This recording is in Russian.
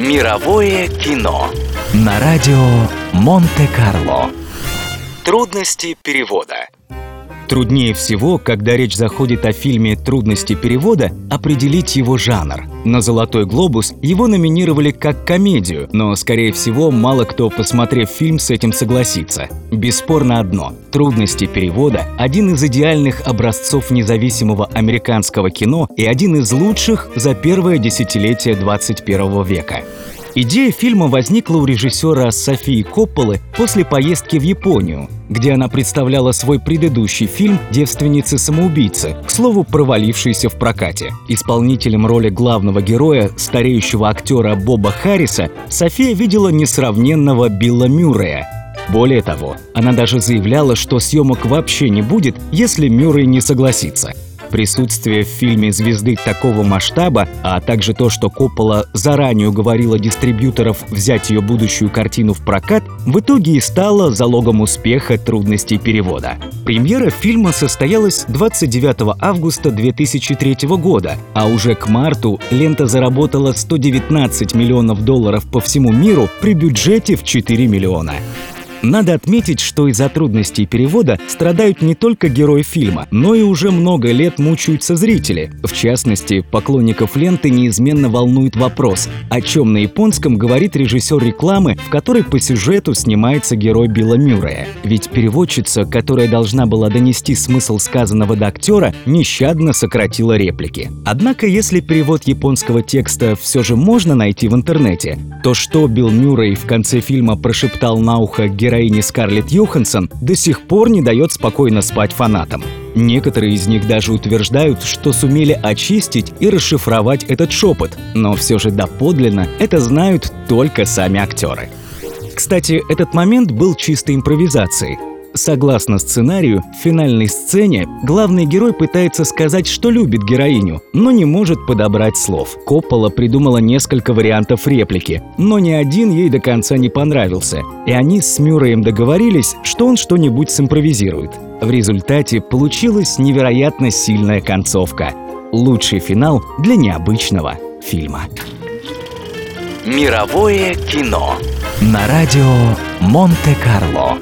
Мировое кино на радио Монте-Карло. Трудности перевода. Труднее всего, когда речь заходит о фильме «Трудности перевода», определить его жанр. На «Золотой глобус» его номинировали как комедию, но, скорее всего, мало кто, посмотрев фильм, с этим согласится. Бесспорно одно – «Трудности перевода» – один из идеальных образцов независимого американского кино и один из лучших за первое десятилетие 21 века. Идея фильма возникла у режиссера Софии Копполы после поездки в Японию, где она представляла свой предыдущий фильм «Девственницы-самоубийцы», к слову, провалившийся в прокате. Исполнителем роли главного героя, стареющего актера Боба Харриса, София видела несравненного Билла Мюррея, более того, она даже заявляла, что съемок вообще не будет, если Мюррей не согласится – Присутствие в фильме звезды такого масштаба, а также то, что Коппола заранее уговорила дистрибьюторов взять ее будущую картину в прокат, в итоге и стало залогом успеха трудностей перевода. Премьера фильма состоялась 29 августа 2003 года, а уже к марту лента заработала 119 миллионов долларов по всему миру при бюджете в 4 миллиона. Надо отметить, что из-за трудностей перевода страдают не только герои фильма, но и уже много лет мучаются зрители. В частности, поклонников ленты неизменно волнует вопрос, о чем на японском говорит режиссер рекламы, в которой по сюжету снимается герой Билла Мюррея. Ведь переводчица, которая должна была донести смысл сказанного до актера, нещадно сократила реплики. Однако, если перевод японского текста все же можно найти в интернете, то что Билл Мюррей в конце фильма прошептал на ухо героя героини Скарлетт Йоханссон до сих пор не дает спокойно спать фанатам. Некоторые из них даже утверждают, что сумели очистить и расшифровать этот шепот, но все же доподлинно это знают только сами актеры. Кстати, этот момент был чистой импровизацией. Согласно сценарию, в финальной сцене главный герой пытается сказать, что любит героиню, но не может подобрать слов. Коппола придумала несколько вариантов реплики, но ни один ей до конца не понравился, и они с Мюрреем договорились, что он что-нибудь симпровизирует. В результате получилась невероятно сильная концовка. Лучший финал для необычного фильма. Мировое кино на радио Монте-Карло.